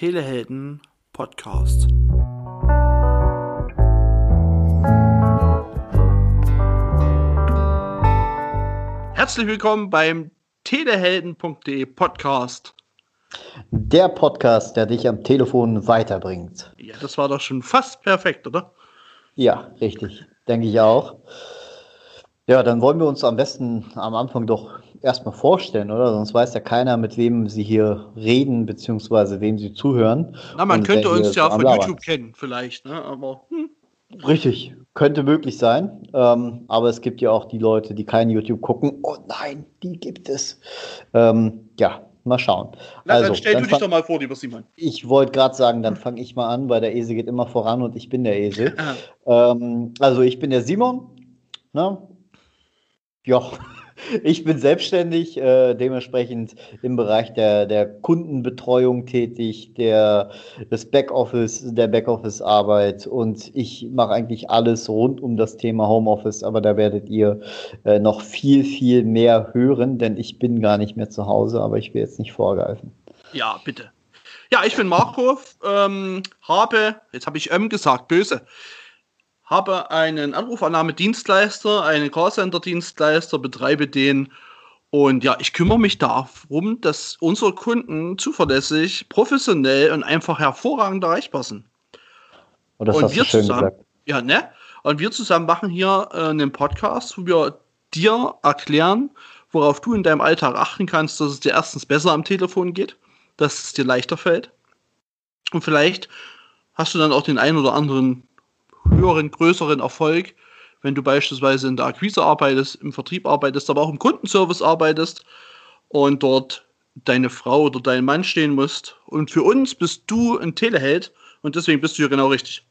Telehelden Podcast. Herzlich willkommen beim telehelden.de Podcast. Der Podcast, der dich am Telefon weiterbringt. Ja, das war doch schon fast perfekt, oder? Ja, richtig. Denke ich auch. Ja, dann wollen wir uns am besten am Anfang doch erstmal vorstellen, oder? Sonst weiß ja keiner, mit wem sie hier reden, beziehungsweise wem sie zuhören. Na, man könnte uns ja von YouTube kennen, vielleicht, ne? Aber. Hm. Richtig, könnte möglich sein. Ähm, aber es gibt ja auch die Leute, die kein YouTube gucken. Oh nein, die gibt es. Ähm, ja, mal schauen. Na, also, dann stell dann du dich doch mal vor, lieber Simon. Ich wollte gerade sagen, dann fange ich mal an, weil der Esel geht immer voran und ich bin der Esel. ähm, also ich bin der Simon. Ne? Ja, ich bin selbstständig, äh, dementsprechend im Bereich der, der Kundenbetreuung tätig, der, des Backoffice, der Backoffice-Arbeit und ich mache eigentlich alles rund um das Thema Homeoffice, aber da werdet ihr äh, noch viel, viel mehr hören, denn ich bin gar nicht mehr zu Hause, aber ich will jetzt nicht vorgreifen. Ja, bitte. Ja, ich bin Marco, ähm, habe, jetzt habe ich M gesagt, böse, habe einen Anrufannahmedienstleister, einen Callcenter-Dienstleister, betreibe den und ja, ich kümmere mich darum, dass unsere Kunden zuverlässig, professionell und einfach hervorragend erreichbar sind. Und das und hast wir du schön zusammen, gesagt. Ja, ne? Und wir zusammen machen hier äh, einen Podcast, wo wir dir erklären, worauf du in deinem Alltag achten kannst, dass es dir erstens besser am Telefon geht, dass es dir leichter fällt. Und vielleicht hast du dann auch den einen oder anderen höheren, größeren Erfolg, wenn du beispielsweise in der Akquise arbeitest, im Vertrieb arbeitest, aber auch im Kundenservice arbeitest und dort deine Frau oder dein Mann stehen musst. Und für uns bist du ein Teleheld und deswegen bist du hier genau richtig.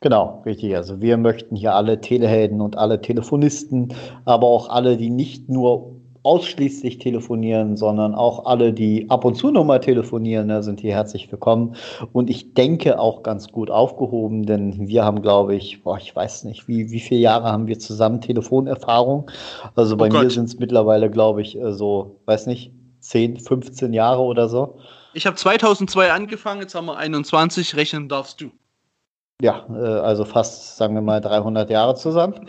Genau, richtig. Also wir möchten hier alle Telehelden und alle Telefonisten, aber auch alle, die nicht nur ausschließlich telefonieren, sondern auch alle, die ab und zu nochmal telefonieren, ne, sind hier herzlich willkommen. Und ich denke auch ganz gut aufgehoben, denn wir haben, glaube ich, boah, ich weiß nicht, wie, wie viele Jahre haben wir zusammen Telefonerfahrung? Also bei oh mir sind es mittlerweile, glaube ich, äh, so, weiß nicht, 10, 15 Jahre oder so. Ich habe 2002 angefangen, jetzt haben wir 21, rechnen darfst du. Ja, äh, also fast, sagen wir mal, 300 Jahre zusammen.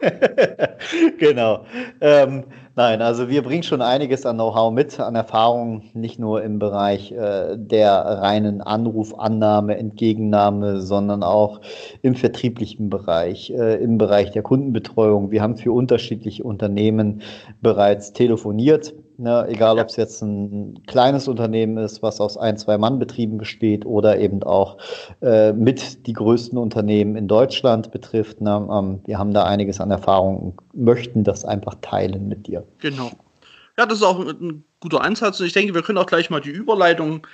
genau. Ähm, nein, also wir bringen schon einiges an Know-how mit, an Erfahrung, nicht nur im Bereich äh, der reinen Anrufannahme, Entgegennahme, sondern auch im vertrieblichen Bereich, äh, im Bereich der Kundenbetreuung. Wir haben für unterschiedliche Unternehmen bereits telefoniert Ne, egal, ob es jetzt ein kleines Unternehmen ist, was aus ein, zwei Mann-Betrieben besteht oder eben auch äh, mit die größten Unternehmen in Deutschland betrifft. Ne, ähm, wir haben da einiges an Erfahrung und möchten das einfach teilen mit dir. Genau. Ja, das ist auch ein guter Ansatz und ich denke, wir können auch gleich mal die Überleitung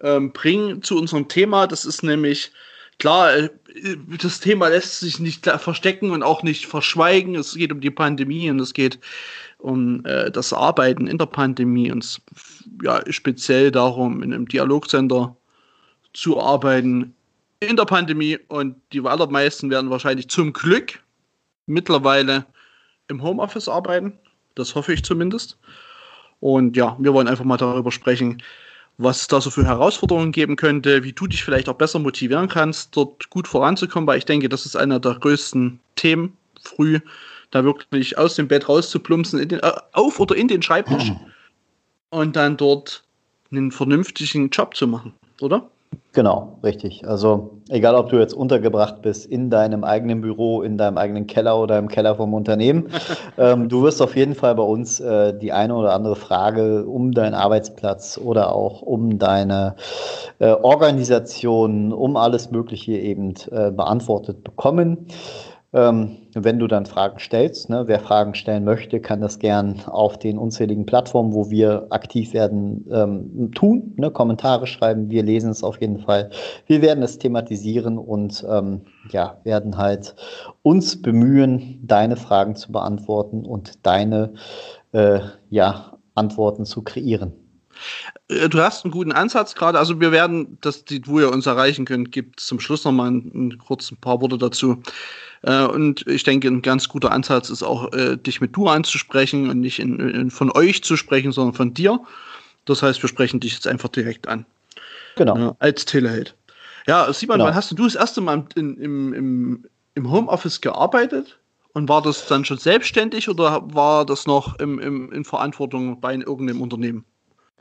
ähm, bringen zu unserem Thema. Das ist nämlich klar, äh, das Thema lässt sich nicht verstecken und auch nicht verschweigen. Es geht um die Pandemie und es geht um äh, das Arbeiten in der Pandemie und ja, speziell darum, in einem Dialogcenter zu arbeiten in der Pandemie. Und die allermeisten werden wahrscheinlich zum Glück mittlerweile im Homeoffice arbeiten. Das hoffe ich zumindest. Und ja, wir wollen einfach mal darüber sprechen, was es da so für Herausforderungen geben könnte, wie du dich vielleicht auch besser motivieren kannst, dort gut voranzukommen, weil ich denke, das ist einer der größten Themen früh da wirklich aus dem Bett rauszuplumpsen, den, äh, auf oder in den Schreibtisch mhm. und dann dort einen vernünftigen Job zu machen, oder? Genau, richtig. Also egal, ob du jetzt untergebracht bist in deinem eigenen Büro, in deinem eigenen Keller oder im Keller vom Unternehmen, ähm, du wirst auf jeden Fall bei uns äh, die eine oder andere Frage um deinen Arbeitsplatz oder auch um deine äh, Organisation, um alles Mögliche eben äh, beantwortet bekommen. Ähm, wenn du dann Fragen stellst, ne, wer Fragen stellen möchte, kann das gern auf den unzähligen Plattformen, wo wir aktiv werden, ähm, tun. Ne, Kommentare schreiben, wir lesen es auf jeden Fall. Wir werden es thematisieren und ähm, ja, werden halt uns bemühen, deine Fragen zu beantworten und deine äh, ja, Antworten zu kreieren. Äh, du hast einen guten Ansatz gerade. Also wir werden, die, wo ihr uns erreichen könnt, gibt zum Schluss noch mal ein, ein, kurz ein paar Worte dazu. Äh, und ich denke, ein ganz guter Ansatz ist auch, äh, dich mit du anzusprechen und nicht in, in, von euch zu sprechen, sondern von dir. Das heißt, wir sprechen dich jetzt einfach direkt an. Genau. Ja, als Teleheld. Ja, Simon, genau. wann hast du das erste Mal im, im, im, im Homeoffice gearbeitet? Und war das dann schon selbstständig oder war das noch im, im, in Verantwortung bei irgendeinem Unternehmen?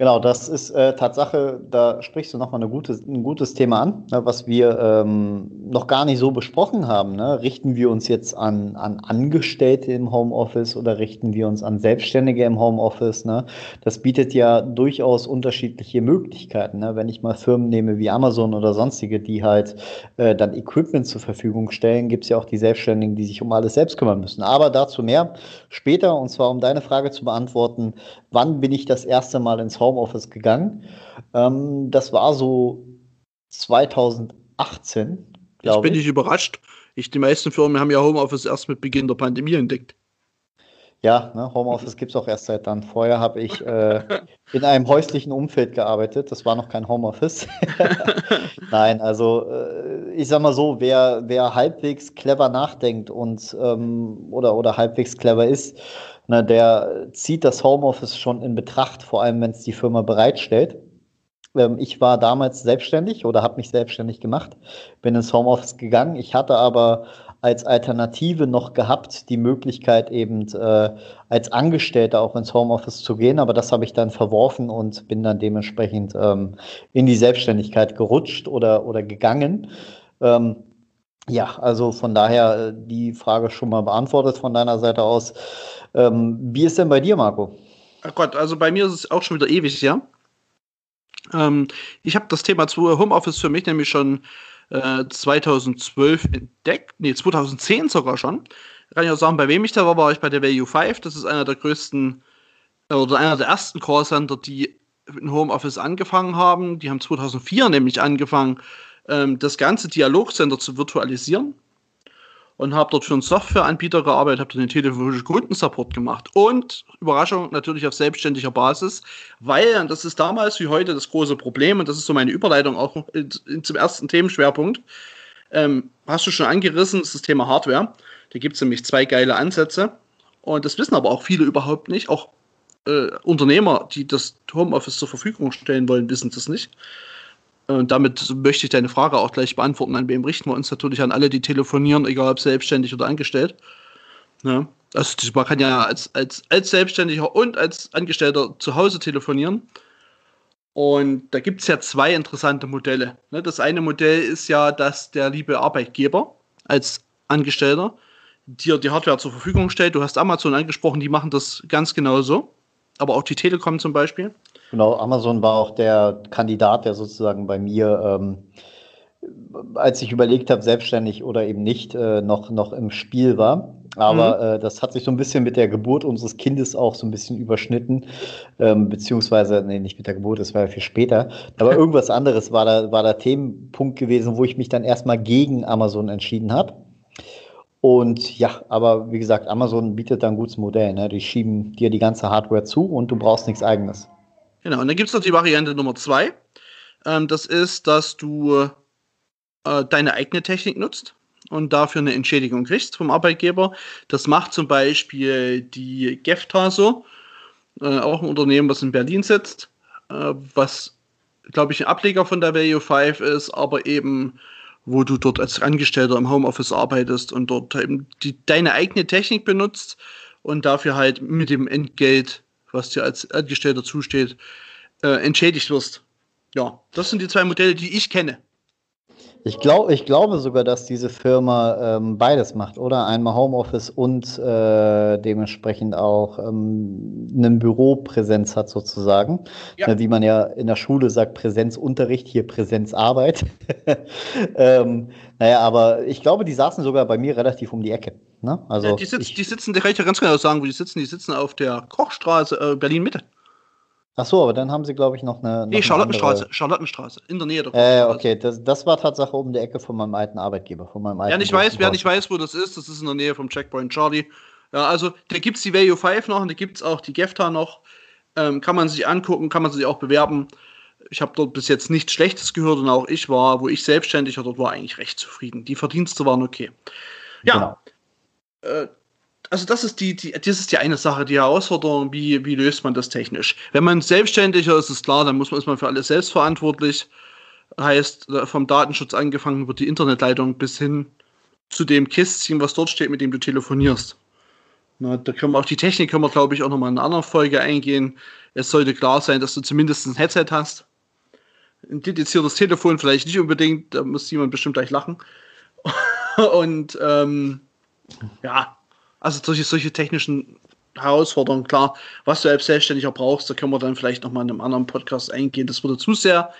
Genau, das ist äh, Tatsache, da sprichst du nochmal ein gutes, ein gutes Thema an, ne, was wir ähm, noch gar nicht so besprochen haben. Ne? Richten wir uns jetzt an, an Angestellte im Homeoffice oder richten wir uns an Selbstständige im Homeoffice? Ne? Das bietet ja durchaus unterschiedliche Möglichkeiten. Ne? Wenn ich mal Firmen nehme wie Amazon oder sonstige, die halt äh, dann Equipment zur Verfügung stellen, gibt es ja auch die Selbstständigen, die sich um alles selbst kümmern müssen. Aber dazu mehr später, und zwar um deine Frage zu beantworten, wann bin ich das erste Mal ins Homeoffice gegangen? Ähm, das war so 2018, glaube ich. bin nicht überrascht. Ich, die meisten Firmen haben ja Homeoffice erst mit Beginn der Pandemie entdeckt. Ja, ne, Homeoffice gibt es auch erst seit dann. Vorher habe ich äh, in einem häuslichen Umfeld gearbeitet. Das war noch kein Homeoffice. Nein, also äh, ich sag mal so, wer, wer halbwegs clever nachdenkt und ähm, oder, oder halbwegs clever ist, ne, der zieht das Homeoffice schon in Betracht, vor allem wenn es die Firma bereitstellt. Ähm, ich war damals selbstständig oder habe mich selbstständig gemacht, bin ins Homeoffice gegangen. Ich hatte aber als Alternative noch gehabt, die Möglichkeit eben äh, als Angestellter auch ins Homeoffice zu gehen, aber das habe ich dann verworfen und bin dann dementsprechend ähm, in die Selbstständigkeit gerutscht oder, oder gegangen. Ähm, ja, also von daher äh, die Frage schon mal beantwortet von deiner Seite aus. Ähm, wie ist denn bei dir, Marco? Ach Gott, also bei mir ist es auch schon wieder ewig, ja. Ähm, ich habe das Thema Homeoffice für mich nämlich schon äh, 2012 entdeckt, nee, 2010 sogar schon. Kann ich auch sagen, bei wem ich da war, war ich bei der Value 5. Das ist einer der größten oder einer der ersten Callcenter, die in Homeoffice angefangen haben. Die haben 2004 nämlich angefangen, ähm, das ganze Dialogcenter zu virtualisieren und habe dort für einen Softwareanbieter gearbeitet, habe den telefonischen Kundensupport gemacht und Überraschung natürlich auf selbstständiger Basis, weil, und das ist damals wie heute das große Problem, und das ist so meine Überleitung auch zum ersten Themenschwerpunkt, ähm, hast du schon angerissen, das ist das Thema Hardware. Da gibt es nämlich zwei geile Ansätze und das wissen aber auch viele überhaupt nicht. Auch äh, Unternehmer, die das Homeoffice zur Verfügung stellen wollen, wissen das nicht. Und damit möchte ich deine Frage auch gleich beantworten. An wem richten wir uns natürlich an alle, die telefonieren, egal ob selbstständig oder angestellt. Ja. Also man kann ja als, als, als Selbstständiger und als Angestellter zu Hause telefonieren. Und da gibt es ja zwei interessante Modelle. Ne, das eine Modell ist ja, dass der liebe Arbeitgeber als Angestellter dir die Hardware zur Verfügung stellt. Du hast Amazon angesprochen, die machen das ganz genau so. Aber auch die Telekom zum Beispiel. Genau, Amazon war auch der Kandidat, der sozusagen bei mir, ähm, als ich überlegt habe, selbstständig oder eben nicht, äh, noch, noch im Spiel war. Aber mhm. äh, das hat sich so ein bisschen mit der Geburt unseres Kindes auch so ein bisschen überschnitten. Ähm, beziehungsweise, nee, nicht mit der Geburt, das war ja viel später. Aber irgendwas anderes war da, war der Themenpunkt gewesen, wo ich mich dann erstmal gegen Amazon entschieden habe. Und ja, aber wie gesagt, Amazon bietet da ein gutes Modell. Ne? Die schieben dir die ganze Hardware zu und du brauchst nichts eigenes. Genau, und dann gibt es noch die Variante Nummer zwei. Ähm, das ist, dass du äh, deine eigene Technik nutzt und dafür eine Entschädigung kriegst vom Arbeitgeber. Das macht zum Beispiel die Gefta so, äh, auch ein Unternehmen, was in Berlin sitzt, äh, was, glaube ich, ein Ableger von der Value 5 ist, aber eben wo du dort als Angestellter im Homeoffice arbeitest und dort eben die, deine eigene Technik benutzt und dafür halt mit dem Entgelt was dir als Angestellter zusteht, äh, entschädigt wirst. Ja, das sind die zwei Modelle, die ich kenne. Ich, glaub, ich glaube sogar, dass diese Firma ähm, beides macht, oder? Einmal Homeoffice und äh, dementsprechend auch ähm, eine Büropräsenz hat sozusagen. Ja. Ne, wie man ja in der Schule sagt, Präsenzunterricht, hier Präsenzarbeit. ähm, naja, aber ich glaube, die saßen sogar bei mir relativ um die Ecke. Ne? Also ja, die, sitz, ich, die sitzen, da kann ich ja ganz genau sagen, wo die sitzen. Die sitzen auf der Kochstraße, äh, Berlin-Mitte. Ach so, aber dann haben sie, glaube ich, noch eine. Noch nee, Charlottenstraße, andere... Charlottenstraße, in der Nähe der Äh, okay, das, das war Tatsache um die Ecke von meinem alten Arbeitgeber, von meinem alten Wer nicht weiß, wer nicht weiß, wo das ist, das ist in der Nähe vom Checkpoint Charlie. Ja, also da gibt es die Value 5 noch und da gibt es auch die Gefta noch. Ähm, kann man sich angucken, kann man sich auch bewerben. Ich habe dort bis jetzt nichts Schlechtes gehört und auch ich war, wo ich selbstständig war, dort war eigentlich recht zufrieden. Die Verdienste waren okay. Ja. Genau. Äh, also das ist die, die, das ist die eine Sache, die Herausforderung, wie, wie löst man das technisch? Wenn man selbstständiger ist, ist klar, dann muss man, ist man für alles selbst verantwortlich. Heißt, vom Datenschutz angefangen wird die Internetleitung bis hin zu dem Kistchen, was dort steht, mit dem du telefonierst. Na, da können wir auch die Technik, können wir, glaube ich, auch nochmal in einer anderen Folge eingehen. Es sollte klar sein, dass du zumindest ein Headset hast. Ein dediziertes Telefon vielleicht nicht unbedingt, da muss jemand bestimmt gleich lachen. Und ähm, ja, also solche, solche technischen Herausforderungen, klar, was du als Selbstständiger brauchst, da können wir dann vielleicht nochmal in einem anderen Podcast eingehen. Das würde zu sehr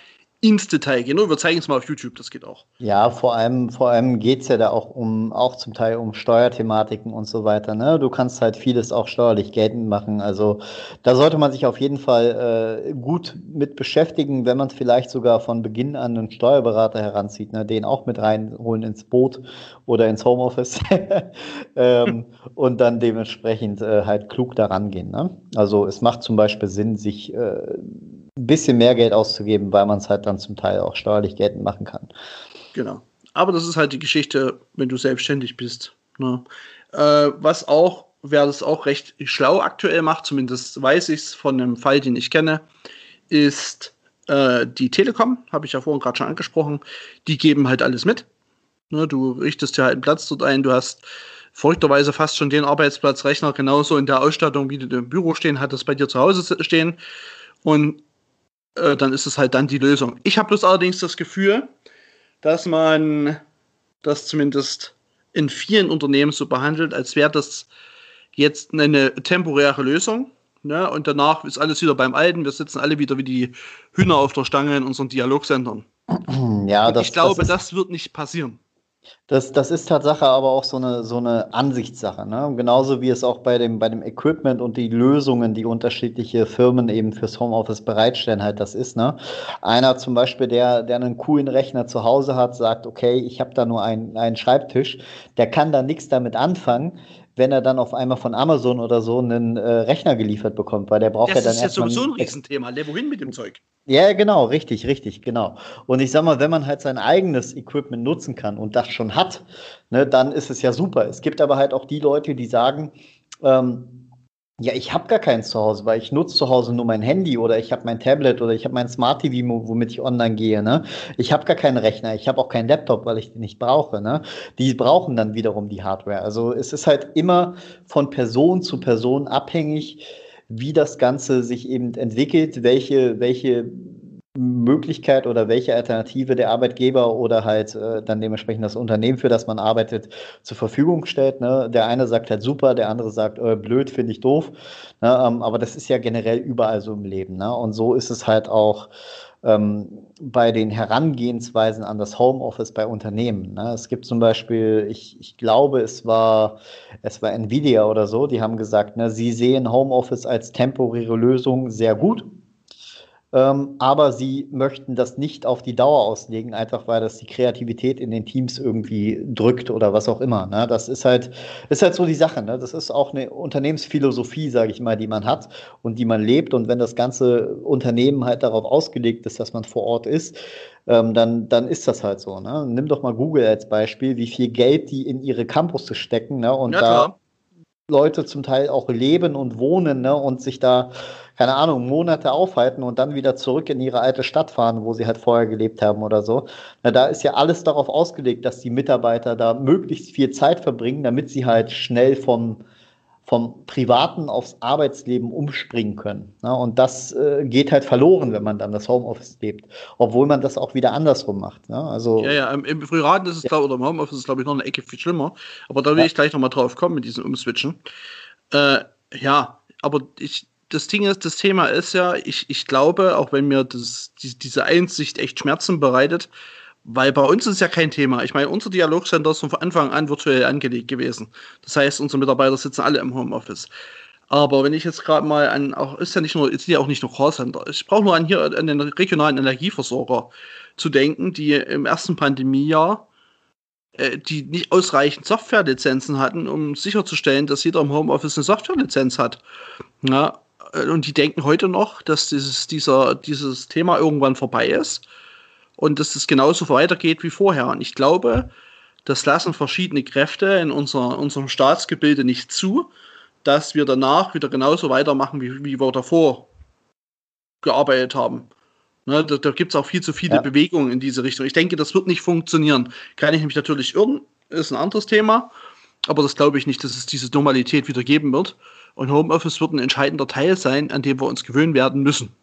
ins Detail gehen. wir zeigen es mal auf YouTube, das geht auch. Ja, vor allem, vor allem geht es ja da auch um, auch zum Teil um Steuerthematiken und so weiter. Ne? Du kannst halt vieles auch steuerlich geltend machen. Also da sollte man sich auf jeden Fall äh, gut mit beschäftigen, wenn man vielleicht sogar von Beginn an einen Steuerberater heranzieht, ne? den auch mit reinholen ins Boot oder ins Homeoffice ähm, und dann dementsprechend äh, halt klug daran gehen. Ne? Also es macht zum Beispiel Sinn, sich äh, ein bisschen mehr Geld auszugeben, weil man es halt dann zum Teil auch steuerlich geltend machen kann. Genau. Aber das ist halt die Geschichte, wenn du selbstständig bist. Ne? Äh, was auch, wer das auch recht schlau aktuell macht, zumindest weiß ich es von einem Fall, den ich kenne, ist äh, die Telekom, habe ich ja vorhin gerade schon angesprochen. Die geben halt alles mit. Ne? Du richtest ja halt einen Platz dort ein, du hast verrückterweise fast schon den Arbeitsplatzrechner genauso in der Ausstattung, wie du im Büro stehen hattest, bei dir zu Hause stehen. Und äh, dann ist es halt dann die Lösung. Ich habe bloß allerdings das Gefühl, dass man das zumindest in vielen Unternehmen so behandelt, als wäre das jetzt eine temporäre Lösung. Ne? Und danach ist alles wieder beim Alten. Wir sitzen alle wieder wie die Hühner auf der Stange in unseren Dialogsendern. Ja, das, ich glaube, das, das wird nicht passieren. Das, das ist Tatsache aber auch so eine, so eine Ansichtssache. Ne? Genauso wie es auch bei dem, bei dem Equipment und die Lösungen, die unterschiedliche Firmen eben fürs Homeoffice bereitstellen, halt das ist. Ne? Einer zum Beispiel, der, der einen coolen Rechner zu Hause hat, sagt, okay, ich habe da nur einen, einen Schreibtisch, der kann da nichts damit anfangen wenn er dann auf einmal von Amazon oder so einen äh, Rechner geliefert bekommt, weil der braucht das ja dann erstmal. Das ist jetzt sowieso ein Riesenthema. Le wohin mit dem Zeug? Ja, genau, richtig, richtig, genau. Und ich sag mal, wenn man halt sein eigenes Equipment nutzen kann und das schon hat, ne, dann ist es ja super. Es gibt aber halt auch die Leute, die sagen, ähm, ja, ich habe gar keins zu Hause, weil ich nutze zu Hause nur mein Handy oder ich habe mein Tablet oder ich habe mein Smart TV, womit ich online gehe. Ne? Ich habe gar keinen Rechner, ich habe auch keinen Laptop, weil ich den nicht brauche. Ne? Die brauchen dann wiederum die Hardware. Also es ist halt immer von Person zu Person abhängig, wie das Ganze sich eben entwickelt, welche, welche Möglichkeit oder welche Alternative der Arbeitgeber oder halt äh, dann dementsprechend das Unternehmen, für das man arbeitet, zur Verfügung stellt. Ne? Der eine sagt halt super, der andere sagt äh, blöd, finde ich doof. Ne? Ähm, aber das ist ja generell überall so im Leben. Ne? Und so ist es halt auch ähm, bei den Herangehensweisen an das Homeoffice bei Unternehmen. Ne? Es gibt zum Beispiel, ich, ich glaube, es war, es war Nvidia oder so, die haben gesagt, ne, sie sehen Homeoffice als temporäre Lösung sehr gut ähm, aber sie möchten das nicht auf die Dauer auslegen, einfach weil das die Kreativität in den Teams irgendwie drückt oder was auch immer. Ne? Das ist halt, ist halt so die Sache. Ne? Das ist auch eine Unternehmensphilosophie, sage ich mal, die man hat und die man lebt. Und wenn das ganze Unternehmen halt darauf ausgelegt ist, dass man vor Ort ist, ähm, dann, dann ist das halt so. Ne? Nimm doch mal Google als Beispiel, wie viel Geld die in ihre Campus stecken. Ne? Und ja, da Leute zum Teil auch leben und wohnen ne? und sich da keine Ahnung, Monate aufhalten und dann wieder zurück in ihre alte Stadt fahren, wo sie halt vorher gelebt haben oder so. Na, da ist ja alles darauf ausgelegt, dass die Mitarbeiter da möglichst viel Zeit verbringen, damit sie halt schnell vom, vom Privaten aufs Arbeitsleben umspringen können. Na, und das äh, geht halt verloren, wenn man dann das Homeoffice lebt, obwohl man das auch wieder andersrum macht. Ne? Also, ja, ja, im, im Privaten ist es, ja. glaube oder im Homeoffice ist es, glaube ich, noch eine Ecke viel schlimmer. Aber da will ja. ich gleich nochmal drauf kommen mit diesem Umswitchen. Äh, ja, aber ich, das Ding ist, das Thema ist ja, ich, ich glaube, auch wenn mir das, die, diese Einsicht echt Schmerzen bereitet, weil bei uns ist ja kein Thema. Ich meine, unser Dialogcenter ist von Anfang an virtuell angelegt gewesen. Das heißt, unsere Mitarbeiter sitzen alle im Homeoffice. Aber wenn ich jetzt gerade mal an, auch ist ja nicht nur, ist ja auch nicht nur Callcenter. Ich brauche nur an hier an den regionalen Energieversorger zu denken, die im ersten Pandemiejahr äh, die nicht ausreichend Softwarelizenzen hatten, um sicherzustellen, dass jeder im Homeoffice eine Softwarelizenz hat. Ja, und die denken heute noch, dass dieses, dieser, dieses Thema irgendwann vorbei ist und dass es genauso weitergeht wie vorher. Und ich glaube, das lassen verschiedene Kräfte in unser, unserem Staatsgebilde nicht zu, dass wir danach wieder genauso weitermachen, wie, wie wir davor gearbeitet haben. Ne, da da gibt es auch viel zu viele ja. Bewegungen in diese Richtung. Ich denke, das wird nicht funktionieren. Kann ich mich natürlich irren, ist ein anderes Thema. Aber das glaube ich nicht, dass es diese Normalität wieder geben wird. Und Homeoffice wird ein entscheidender Teil sein, an dem wir uns gewöhnen werden müssen.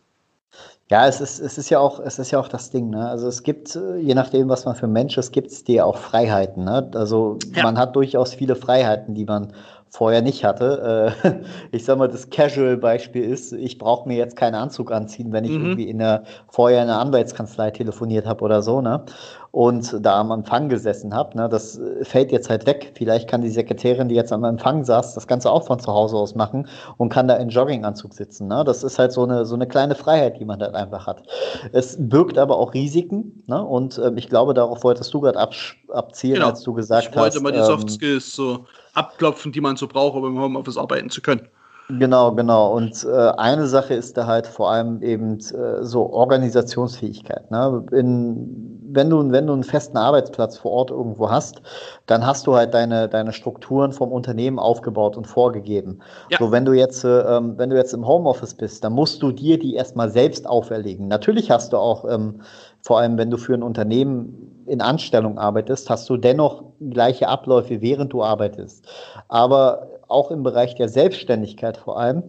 Ja, es ist, es ist ja auch, es ist ja auch das Ding, ne? Also es gibt, äh, je nachdem, was man für ein Mensch ist, gibt es dir auch Freiheiten. Ne? Also ja. man hat durchaus viele Freiheiten, die man vorher nicht hatte. Äh, ich sag mal, das Casual-Beispiel ist, ich brauche mir jetzt keinen Anzug anziehen, wenn ich mhm. irgendwie in der, vorher in der Anwaltskanzlei telefoniert habe oder so, ne? Und da am Empfang gesessen habe, ne? Das fällt jetzt halt weg. Vielleicht kann die Sekretärin, die jetzt am Empfang saß, das Ganze auch von zu Hause aus machen und kann da in Jogginganzug sitzen. Ne? Das ist halt so eine, so eine kleine Freiheit, die man halt einfach hat. Es birgt aber auch Risiken, ne? Und äh, ich glaube, darauf wolltest du gerade ab, abzielen, genau. als du gesagt hast. Ich wollte mal die Soft ähm, Skills so abklopfen, die man so braucht, um im Homeoffice arbeiten zu können. Genau, genau. Und äh, eine Sache ist da halt vor allem eben äh, so Organisationsfähigkeit. Ne? In, wenn, du, wenn du einen festen Arbeitsplatz vor Ort irgendwo hast, dann hast du halt deine, deine Strukturen vom Unternehmen aufgebaut und vorgegeben. Ja. So, wenn du jetzt, äh, ähm, wenn du jetzt im Homeoffice bist, dann musst du dir die erstmal selbst auferlegen. Natürlich hast du auch, ähm, vor allem wenn du für ein Unternehmen in Anstellung arbeitest, hast du dennoch gleiche Abläufe, während du arbeitest. Aber auch im Bereich der Selbstständigkeit vor allem,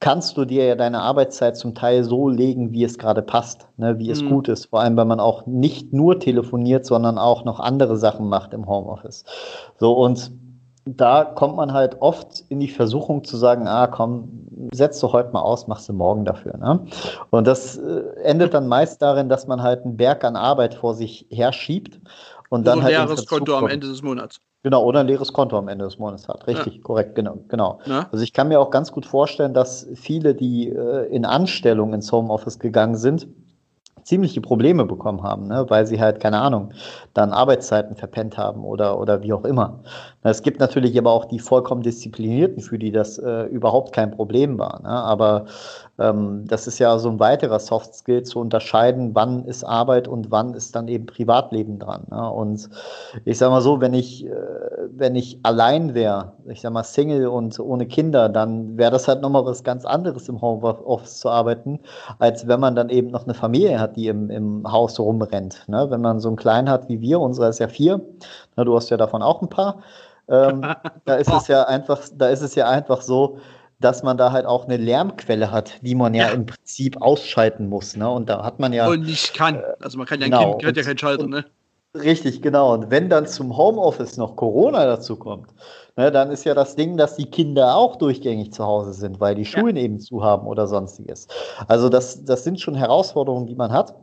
kannst du dir ja deine Arbeitszeit zum Teil so legen, wie es gerade passt, ne, wie es mhm. gut ist. Vor allem, weil man auch nicht nur telefoniert, sondern auch noch andere Sachen macht im Homeoffice. So und da kommt man halt oft in die Versuchung zu sagen, ah komm, setzt du heute mal aus, machst du morgen dafür. Ne? Und das äh, endet dann meist darin, dass man halt einen Berg an Arbeit vor sich herschiebt und dann halt. Ein leeres Konto am Ende des Monats. Genau, oder ein leeres Konto am Ende des Monats hat. Richtig, ja. korrekt, genau. genau. Ja. Also ich kann mir auch ganz gut vorstellen, dass viele, die äh, in Anstellung ins Homeoffice gegangen sind, ziemliche Probleme bekommen haben, ne? weil sie halt, keine Ahnung, dann Arbeitszeiten verpennt haben oder, oder wie auch immer. Es gibt natürlich aber auch die vollkommen Disziplinierten, für die das äh, überhaupt kein Problem war. Ne? Aber das ist ja so ein weiterer Soft Skill zu unterscheiden, wann ist Arbeit und wann ist dann eben Privatleben dran. Ne? Und ich sage mal so, wenn ich, äh, wenn ich allein wäre, ich sage mal Single und ohne Kinder, dann wäre das halt nochmal was ganz anderes im Homeoffice zu arbeiten, als wenn man dann eben noch eine Familie hat, die im, im Haus rumrennt. Ne? Wenn man so einen Kleinen hat wie wir, unserer ist ja vier, na, du hast ja davon auch ein paar. Ähm, da ist es ja einfach, da ist es ja einfach so, dass man da halt auch eine Lärmquelle hat, die man ja, ja. im Prinzip ausschalten muss. Ne? Und da hat man ja. Und nicht kann. Äh, also man kann ja genau. ein Kind, hat ja keinen Schalter, ne? Richtig, genau. Und wenn dann zum Homeoffice noch Corona dazu kommt, ne, dann ist ja das Ding, dass die Kinder auch durchgängig zu Hause sind, weil die Schulen ja. eben zu haben oder sonstiges. Also das, das sind schon Herausforderungen, die man hat.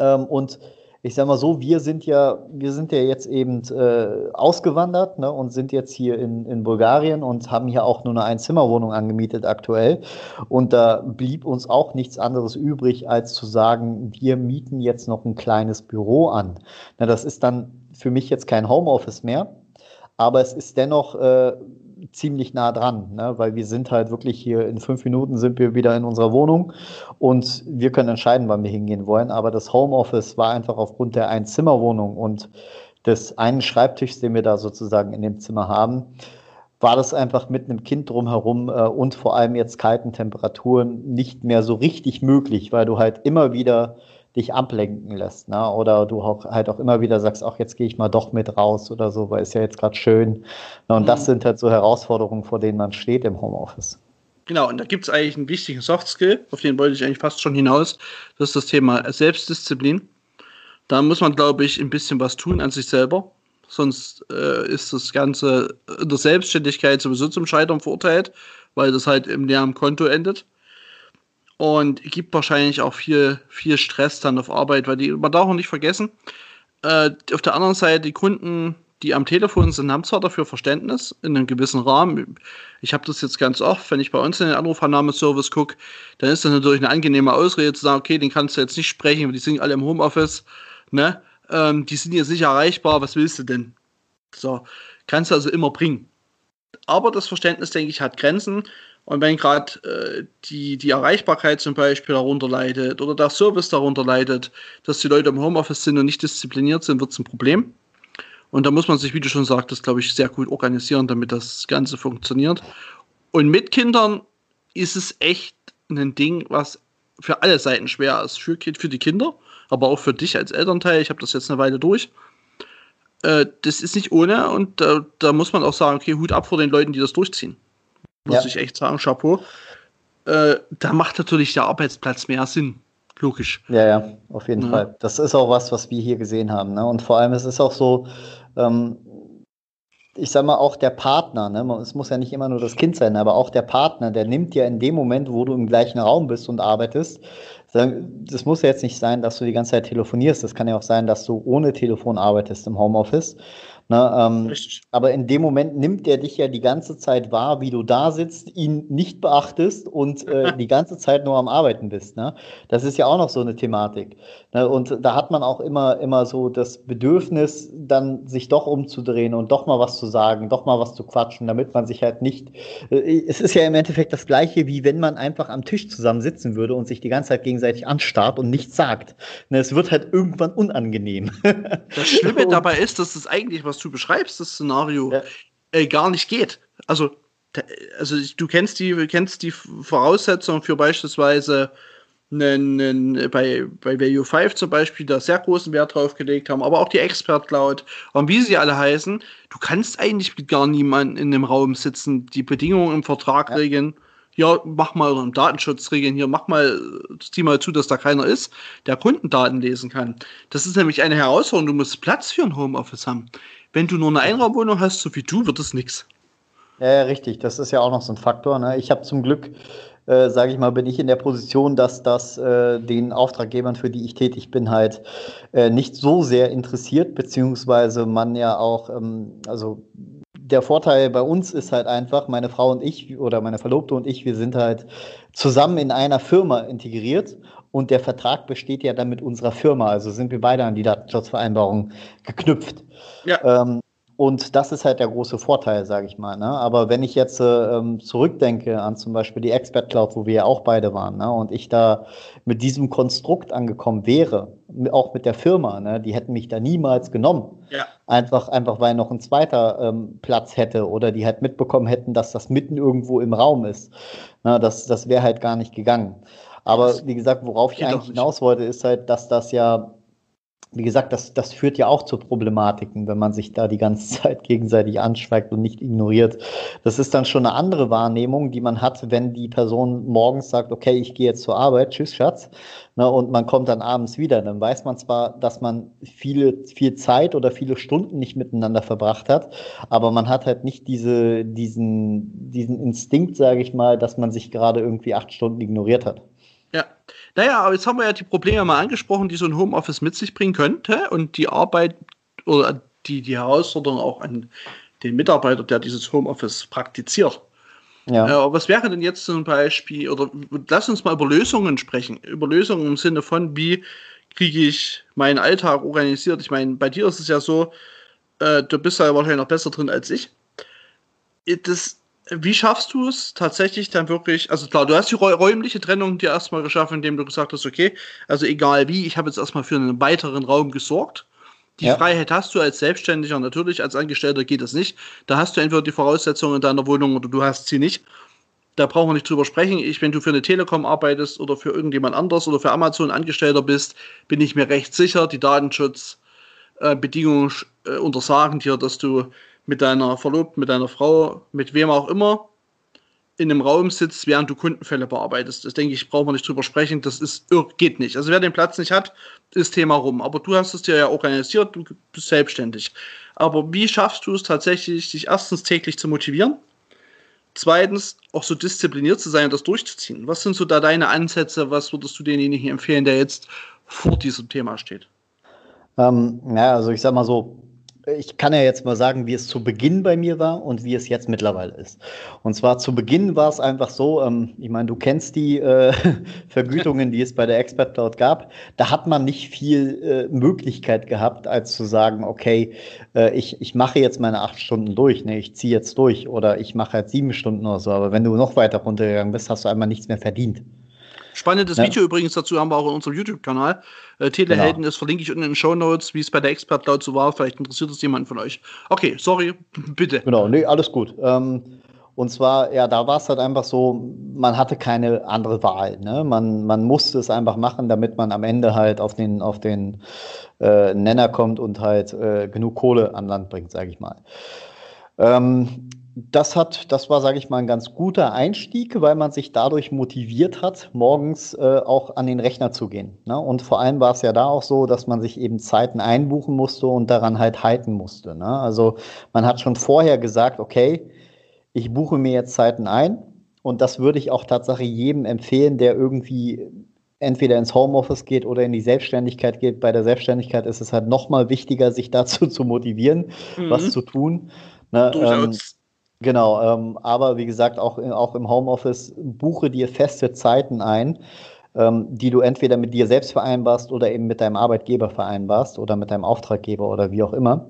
Ähm, und ich sag mal so, wir sind ja, wir sind ja jetzt eben äh, ausgewandert ne, und sind jetzt hier in, in Bulgarien und haben hier auch nur eine Einzimmerwohnung angemietet aktuell. Und da blieb uns auch nichts anderes übrig, als zu sagen, wir mieten jetzt noch ein kleines Büro an. Na, das ist dann für mich jetzt kein Homeoffice mehr, aber es ist dennoch äh, ziemlich nah dran, ne? weil wir sind halt wirklich hier in fünf Minuten sind wir wieder in unserer Wohnung und wir können entscheiden, wann wir hingehen wollen. Aber das Homeoffice war einfach aufgrund der Einzimmerwohnung und des einen Schreibtischs, den wir da sozusagen in dem Zimmer haben, war das einfach mit einem Kind drumherum äh, und vor allem jetzt kalten Temperaturen nicht mehr so richtig möglich, weil du halt immer wieder dich ablenken lässt. Ne? Oder du auch, halt auch immer wieder sagst, ach, jetzt gehe ich mal doch mit raus oder so, weil es ja jetzt gerade schön. Ne? Und mhm. das sind halt so Herausforderungen, vor denen man steht im Homeoffice. Genau, und da gibt es eigentlich einen wichtigen Soft Skill, auf den wollte ich eigentlich fast schon hinaus. Das ist das Thema Selbstdisziplin. Da muss man, glaube ich, ein bisschen was tun an sich selber. Sonst äh, ist das Ganze in der Selbstständigkeit sowieso zum Scheitern verurteilt, weil das halt im leeren Konto endet und gibt wahrscheinlich auch viel, viel Stress dann auf Arbeit, weil die, man darf auch nicht vergessen, äh, auf der anderen Seite, die Kunden, die am Telefon sind, haben zwar dafür Verständnis in einem gewissen Rahmen. Ich habe das jetzt ganz oft, wenn ich bei uns in den Anrufannahmeservice gucke, dann ist das natürlich eine angenehme Ausrede zu sagen, okay, den kannst du jetzt nicht sprechen, weil die sind alle im Homeoffice, ne? Ähm, die sind jetzt nicht erreichbar, was willst du denn? So, kannst du also immer bringen. Aber das Verständnis, denke ich, hat Grenzen. Und wenn gerade äh, die, die Erreichbarkeit zum Beispiel darunter leidet oder der Service darunter leidet, dass die Leute im Homeoffice sind und nicht diszipliniert sind, wird es ein Problem. Und da muss man sich, wie du schon sagtest, glaube ich, sehr gut organisieren, damit das Ganze funktioniert. Und mit Kindern ist es echt ein Ding, was für alle Seiten schwer ist. Für, für die Kinder, aber auch für dich als Elternteil. Ich habe das jetzt eine Weile durch. Äh, das ist nicht ohne und äh, da muss man auch sagen, okay, Hut ab vor den Leuten, die das durchziehen. Muss ja. ich echt sagen, Chapeau. Äh, da macht natürlich der Arbeitsplatz mehr Sinn. Logisch. Ja, ja, auf jeden ja. Fall. Das ist auch was, was wir hier gesehen haben. Ne? Und vor allem, es ist auch so, ähm, ich sag mal, auch der Partner, ne? es muss ja nicht immer nur das Kind sein, aber auch der Partner, der nimmt ja in dem Moment, wo du im gleichen Raum bist und arbeitest, das muss ja jetzt nicht sein, dass du die ganze Zeit telefonierst. Das kann ja auch sein, dass du ohne Telefon arbeitest im Homeoffice. Ne, ähm, aber in dem Moment nimmt er dich ja die ganze Zeit wahr, wie du da sitzt, ihn nicht beachtest und äh, die ganze Zeit nur am Arbeiten bist. Ne? Das ist ja auch noch so eine Thematik. Ne? Und da hat man auch immer, immer so das Bedürfnis, dann sich doch umzudrehen und doch mal was zu sagen, doch mal was zu quatschen, damit man sich halt nicht. Äh, es ist ja im Endeffekt das Gleiche, wie wenn man einfach am Tisch zusammen sitzen würde und sich die ganze Zeit gegenseitig anstarrt und nichts sagt. Ne? Es wird halt irgendwann unangenehm. Das Schlimme dabei ist, dass es eigentlich was du beschreibst, das Szenario, ja. äh, gar nicht geht. Also, also du kennst die, kennst die Voraussetzungen für beispielsweise einen, einen, bei, bei Value 5 zum Beispiel, da sehr großen Wert drauf gelegt haben, aber auch die Expert Cloud und wie sie alle heißen, du kannst eigentlich mit gar niemandem in dem Raum sitzen, die Bedingungen im Vertrag ja. regeln ja, mach mal einen Datenschutzregeln hier, mach mal, zieh mal zu, dass da keiner ist, der Kundendaten lesen kann. Das ist nämlich eine Herausforderung. Du musst Platz für ein Homeoffice haben. Wenn du nur eine Einraumwohnung hast, so wie du, wird es nichts. Ja, richtig. Das ist ja auch noch so ein Faktor. Ne? Ich habe zum Glück, äh, sage ich mal, bin ich in der Position, dass das äh, den Auftraggebern, für die ich tätig bin, halt äh, nicht so sehr interessiert, beziehungsweise man ja auch, ähm, also der Vorteil bei uns ist halt einfach, meine Frau und ich oder meine Verlobte und ich, wir sind halt zusammen in einer Firma integriert und der Vertrag besteht ja dann mit unserer Firma. Also sind wir beide an die Datenschutzvereinbarung geknüpft. Ja. Ähm, und das ist halt der große Vorteil, sage ich mal. Ne? Aber wenn ich jetzt äh, ähm, zurückdenke an zum Beispiel die Expert Cloud, wo wir ja auch beide waren, ne? und ich da mit diesem Konstrukt angekommen wäre, auch mit der Firma, ne? die hätten mich da niemals genommen. Ja. Einfach, einfach weil noch ein zweiter ähm, Platz hätte oder die halt mitbekommen hätten, dass das mitten irgendwo im Raum ist. Ne? das das wäre halt gar nicht gegangen. Aber wie gesagt, worauf ich eigentlich hinaus wollte, ist halt, dass das ja wie gesagt, das, das führt ja auch zu Problematiken, wenn man sich da die ganze Zeit gegenseitig anschweigt und nicht ignoriert. Das ist dann schon eine andere Wahrnehmung, die man hat, wenn die Person morgens sagt, okay, ich gehe jetzt zur Arbeit, tschüss, Schatz, ne, und man kommt dann abends wieder. Dann weiß man zwar, dass man viele, viel Zeit oder viele Stunden nicht miteinander verbracht hat, aber man hat halt nicht diese, diesen, diesen Instinkt, sage ich mal, dass man sich gerade irgendwie acht Stunden ignoriert hat. Ja. Naja, aber jetzt haben wir ja die Probleme mal angesprochen, die so ein Homeoffice mit sich bringen könnte und die Arbeit oder die, die Herausforderung auch an den Mitarbeiter, der dieses Homeoffice praktiziert. Ja. Äh, was wäre denn jetzt zum Beispiel, oder lass uns mal über Lösungen sprechen. Über Lösungen im Sinne von, wie kriege ich meinen Alltag organisiert. Ich meine, bei dir ist es ja so, äh, du bist ja wahrscheinlich noch besser drin als ich. Das wie schaffst du es tatsächlich dann wirklich, also klar, du hast die räumliche Trennung dir erstmal geschaffen, indem du gesagt hast, okay, also egal wie, ich habe jetzt erstmal für einen weiteren Raum gesorgt. Die ja. Freiheit hast du als Selbstständiger natürlich, als Angestellter geht das nicht. Da hast du entweder die Voraussetzungen in deiner Wohnung oder du hast sie nicht. Da brauchen wir nicht drüber sprechen. Ich, wenn du für eine Telekom arbeitest oder für irgendjemand anderes oder für Amazon Angestellter bist, bin ich mir recht sicher, die Datenschutzbedingungen äh, äh, untersagen dir, dass du mit deiner Verlobten, mit deiner Frau, mit wem auch immer in einem Raum sitzt, während du Kundenfälle bearbeitest. Das denke ich, brauchen wir nicht drüber sprechen. Das ist, geht nicht. Also wer den Platz nicht hat, ist Thema rum. Aber du hast es dir ja organisiert, du bist selbstständig. Aber wie schaffst du es tatsächlich, dich erstens täglich zu motivieren? Zweitens, auch so diszipliniert zu sein und das durchzuziehen. Was sind so da deine Ansätze? Was würdest du denjenigen empfehlen, der jetzt vor diesem Thema steht? Ähm, ja, also ich sag mal so, ich kann ja jetzt mal sagen, wie es zu Beginn bei mir war und wie es jetzt mittlerweile ist. Und zwar zu Beginn war es einfach so, ähm, ich meine, du kennst die äh, Vergütungen, die es bei der Expert Cloud gab. Da hat man nicht viel äh, Möglichkeit gehabt, als zu sagen, okay, äh, ich, ich mache jetzt meine acht Stunden durch, ne, ich ziehe jetzt durch oder ich mache halt sieben Stunden oder so. Aber wenn du noch weiter runtergegangen bist, hast du einmal nichts mehr verdient. Spannendes ja. Video übrigens dazu haben wir auch in unserem YouTube-Kanal. Äh, Telehelden, genau. das verlinke ich unten in den Show Notes, wie es bei der Expert Cloud so war. Vielleicht interessiert es jemanden von euch. Okay, sorry, bitte. Genau, nee, alles gut. Ähm, Und zwar, ja, da war es halt einfach so, man hatte keine andere Wahl. Ne? Man, man musste es einfach machen, damit man am Ende halt auf den, auf den äh, Nenner kommt und halt äh, genug Kohle an Land bringt, sage ich mal. Ähm, das hat, das war, sage ich mal, ein ganz guter Einstieg, weil man sich dadurch motiviert hat, morgens äh, auch an den Rechner zu gehen. Ne? Und vor allem war es ja da auch so, dass man sich eben Zeiten einbuchen musste und daran halt halten musste. Ne? Also man hat schon vorher gesagt, okay, ich buche mir jetzt Zeiten ein und das würde ich auch tatsächlich jedem empfehlen, der irgendwie entweder ins Homeoffice geht oder in die Selbstständigkeit geht. Bei der Selbstständigkeit ist es halt noch mal wichtiger, sich dazu zu motivieren, mhm. was zu tun. Ne, ähm, genau, ähm, aber wie gesagt, auch, auch im Homeoffice buche dir feste Zeiten ein, ähm, die du entweder mit dir selbst vereinbarst oder eben mit deinem Arbeitgeber vereinbarst oder mit deinem Auftraggeber oder wie auch immer.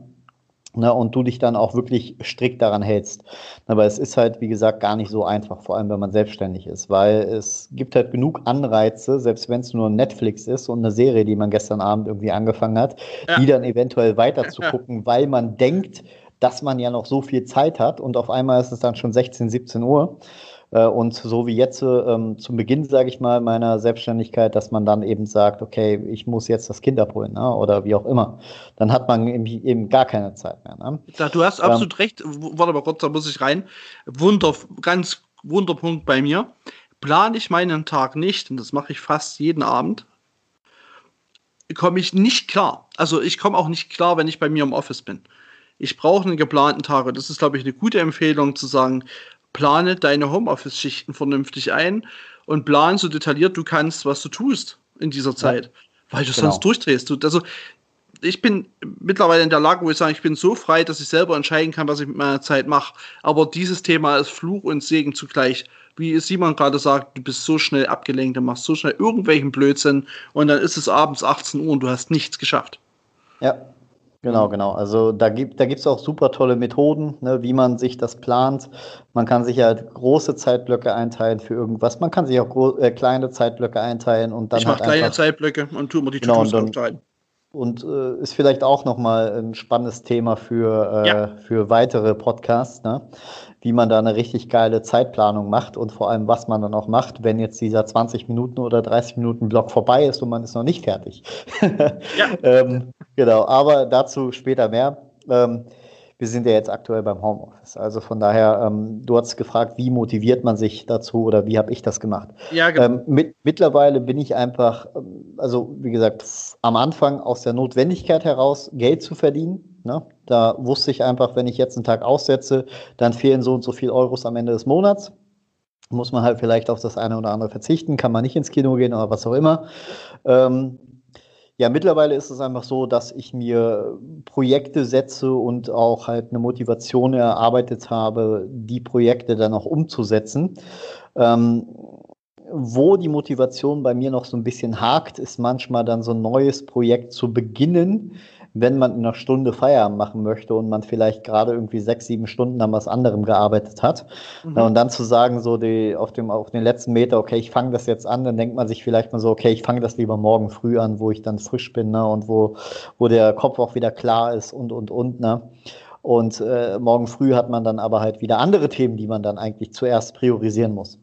Ne, und du dich dann auch wirklich strikt daran hältst. Aber es ist halt, wie gesagt, gar nicht so einfach, vor allem wenn man selbstständig ist, weil es gibt halt genug Anreize, selbst wenn es nur Netflix ist und eine Serie, die man gestern Abend irgendwie angefangen hat, ja. die dann eventuell weiter zu gucken, weil man denkt, dass man ja noch so viel Zeit hat und auf einmal ist es dann schon 16, 17 Uhr. Äh, und so wie jetzt ähm, zum Beginn, sage ich mal, meiner Selbstständigkeit, dass man dann eben sagt, okay, ich muss jetzt das Kind abholen ne? oder wie auch immer. Dann hat man eben, gar keine Zeit mehr. Ne? Du hast absolut ähm, recht. Warte mal kurz, da muss ich rein. Wunder, ganz Wunderpunkt bei mir. Plane ich meinen Tag nicht, und das mache ich fast jeden Abend, komme ich nicht klar. Also ich komme auch nicht klar, wenn ich bei mir im Office bin. Ich brauche einen geplanten Tag und das ist, glaube ich, eine gute Empfehlung zu sagen, plane deine Homeoffice-Schichten vernünftig ein und plan so detailliert du kannst, was du tust in dieser Zeit, ja. weil du genau. sonst durchdrehst. Du, also ich bin mittlerweile in der Lage, wo ich sage, ich bin so frei, dass ich selber entscheiden kann, was ich mit meiner Zeit mache. Aber dieses Thema ist Fluch und Segen zugleich. Wie Simon gerade sagt, du bist so schnell abgelenkt und machst so schnell irgendwelchen Blödsinn und dann ist es abends 18 Uhr und du hast nichts geschafft. Ja, Genau, genau. Also da gibt da gibt's auch super tolle Methoden, ne, wie man sich das plant. Man kann sich halt große Zeitblöcke einteilen für irgendwas. Man kann sich auch äh, kleine Zeitblöcke einteilen und dann. Ich mache halt kleine Zeitblöcke und tue mir die genau, To-Dos aufteilen. Und äh, ist vielleicht auch nochmal ein spannendes Thema für, äh, ja. für weitere Podcasts, ne? wie man da eine richtig geile Zeitplanung macht und vor allem, was man dann auch macht, wenn jetzt dieser 20 Minuten oder 30 Minuten Block vorbei ist und man ist noch nicht fertig. ja. ähm, genau, aber dazu später mehr. Ähm, wir sind ja jetzt aktuell beim Homeoffice. Also von daher, ähm, du hast gefragt, wie motiviert man sich dazu oder wie habe ich das gemacht? Ja, genau. Ähm, mit, mittlerweile bin ich einfach, ähm, also wie gesagt, am Anfang aus der Notwendigkeit heraus Geld zu verdienen. Ne? Da wusste ich einfach, wenn ich jetzt einen Tag aussetze, dann fehlen so und so viel Euros am Ende des Monats. Muss man halt vielleicht auf das eine oder andere verzichten, kann man nicht ins Kino gehen oder was auch immer. Ähm, ja, mittlerweile ist es einfach so, dass ich mir Projekte setze und auch halt eine Motivation erarbeitet habe, die Projekte dann auch umzusetzen. Ähm, wo die Motivation bei mir noch so ein bisschen hakt, ist manchmal dann so ein neues Projekt zu beginnen, wenn man in einer Stunde Feierabend machen möchte und man vielleicht gerade irgendwie sechs, sieben Stunden an was anderem gearbeitet hat. Mhm. Und dann zu sagen, so die, auf, dem, auf den letzten Meter, okay, ich fange das jetzt an, dann denkt man sich vielleicht mal so, okay, ich fange das lieber morgen früh an, wo ich dann frisch bin ne? und wo, wo der Kopf auch wieder klar ist und, und, und. Ne? Und äh, morgen früh hat man dann aber halt wieder andere Themen, die man dann eigentlich zuerst priorisieren muss.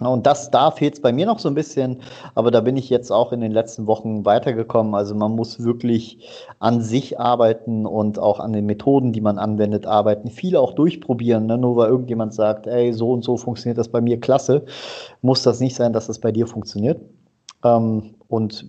Und das, da fehlt es bei mir noch so ein bisschen, aber da bin ich jetzt auch in den letzten Wochen weitergekommen. Also man muss wirklich an sich arbeiten und auch an den Methoden, die man anwendet, arbeiten. Viele auch durchprobieren. Ne? Nur weil irgendjemand sagt, ey, so und so funktioniert das bei mir klasse, muss das nicht sein, dass das bei dir funktioniert. Ähm, und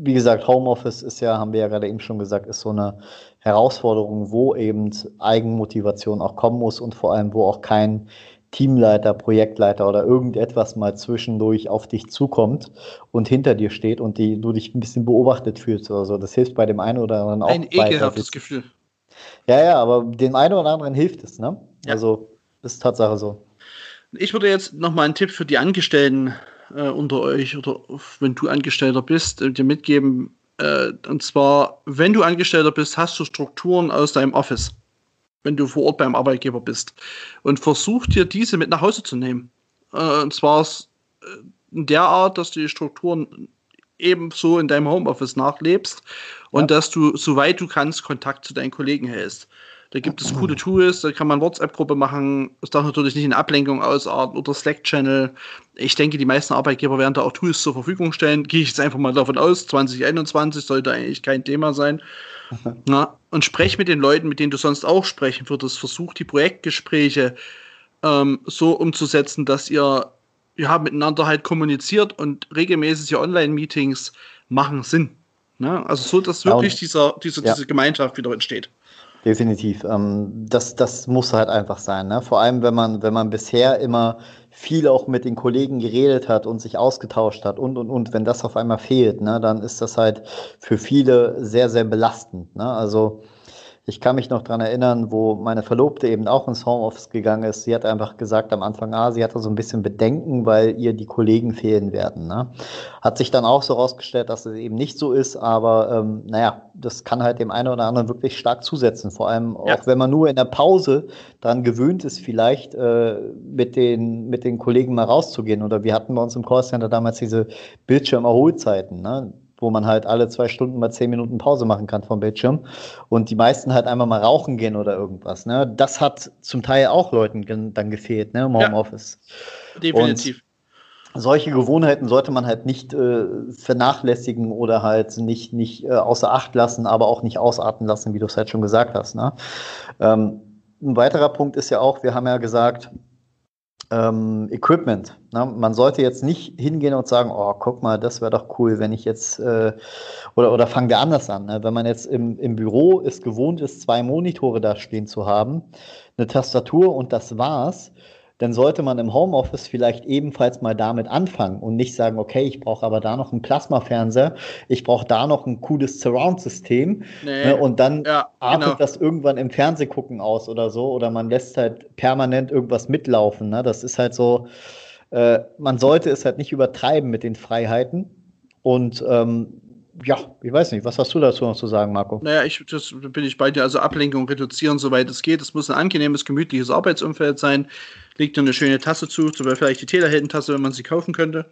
wie gesagt, Homeoffice ist ja, haben wir ja gerade eben schon gesagt, ist so eine Herausforderung, wo eben Eigenmotivation auch kommen muss und vor allem, wo auch kein Teamleiter, Projektleiter oder irgendetwas mal zwischendurch auf dich zukommt und hinter dir steht und die, du dich ein bisschen beobachtet fühlst oder so. Das hilft bei dem einen oder anderen auch. Ein ekelhaftes Gefühl. Ja, ja, aber dem einen oder anderen hilft es, ne? Ja. Also, ist Tatsache so. Ich würde jetzt nochmal einen Tipp für die Angestellten äh, unter euch oder wenn du Angestellter bist, äh, dir mitgeben. Äh, und zwar, wenn du Angestellter bist, hast du Strukturen aus deinem Office wenn du vor Ort beim Arbeitgeber bist. Und versuch dir diese mit nach Hause zu nehmen. Äh, und zwar äh, in der Art, dass du die Strukturen ebenso in deinem Homeoffice nachlebst und ja. dass du, soweit du kannst, Kontakt zu deinen Kollegen hältst. Da gibt es coole Tools, da kann man WhatsApp-Gruppe machen. Es darf natürlich nicht in Ablenkung ausarten oder Slack-Channel. Ich denke, die meisten Arbeitgeber werden da auch Tools zur Verfügung stellen. Gehe ich jetzt einfach mal davon aus. 2021 sollte eigentlich kein Thema sein. Na, und sprech mit den Leuten, mit denen du sonst auch sprechen würdest. Versuch die Projektgespräche ähm, so umzusetzen, dass ihr ja, miteinander halt kommuniziert und regelmäßige Online-Meetings machen Sinn. Ne? Also so, dass wirklich ja, dieser, diese, ja. diese Gemeinschaft wieder entsteht. Definitiv. Ähm, das, das muss halt einfach sein. Ne? Vor allem, wenn man, wenn man bisher immer viel auch mit den Kollegen geredet hat und sich ausgetauscht hat und und und, wenn das auf einmal fehlt, ne, dann ist das halt für viele sehr, sehr belastend. Ne? Also ich kann mich noch dran erinnern, wo meine Verlobte eben auch ins Homeoffice gegangen ist. Sie hat einfach gesagt am Anfang, ah, sie hatte so ein bisschen Bedenken, weil ihr die Kollegen fehlen werden. Ne? Hat sich dann auch so rausgestellt, dass es eben nicht so ist, aber ähm, naja, das kann halt dem einen oder anderen wirklich stark zusetzen. Vor allem ja. auch, wenn man nur in der Pause daran gewöhnt ist, vielleicht äh, mit, den, mit den Kollegen mal rauszugehen. Oder wir hatten bei uns im Callcenter damals diese Bildschirmerholzeiten. Ne? Wo man halt alle zwei Stunden mal zehn Minuten Pause machen kann vom Bildschirm und die meisten halt einmal mal rauchen gehen oder irgendwas. Ne? Das hat zum Teil auch Leuten dann gefehlt ne, im Homeoffice. Ja, definitiv. Und solche Gewohnheiten sollte man halt nicht äh, vernachlässigen oder halt nicht, nicht äh, außer Acht lassen, aber auch nicht ausarten lassen, wie du es halt schon gesagt hast. Ne? Ähm, ein weiterer Punkt ist ja auch, wir haben ja gesagt, ähm, Equipment. Ne? Man sollte jetzt nicht hingehen und sagen, oh, guck mal, das wäre doch cool, wenn ich jetzt, äh, oder, oder fangen wir anders an. Ne? Wenn man jetzt im, im Büro es gewohnt ist, zwei Monitore da stehen zu haben, eine Tastatur und das war's, dann sollte man im Homeoffice vielleicht ebenfalls mal damit anfangen und nicht sagen, okay, ich brauche aber da noch einen Plasmafernseher, ich brauche da noch ein cooles Surround-System nee, ne, und dann ja, artet genau. das irgendwann im Fernsehgucken aus oder so oder man lässt halt permanent irgendwas mitlaufen. Ne? Das ist halt so, äh, man sollte es halt nicht übertreiben mit den Freiheiten und ähm, ja, ich weiß nicht, was hast du dazu noch zu sagen, Marco? Naja, ich, das bin ich bei dir. Also Ablenkung reduzieren, soweit es geht. Es muss ein angenehmes, gemütliches Arbeitsumfeld sein. Liegt dir eine schöne Tasse zu, zum Beispiel vielleicht die Teleheldentasse, wenn man sie kaufen könnte.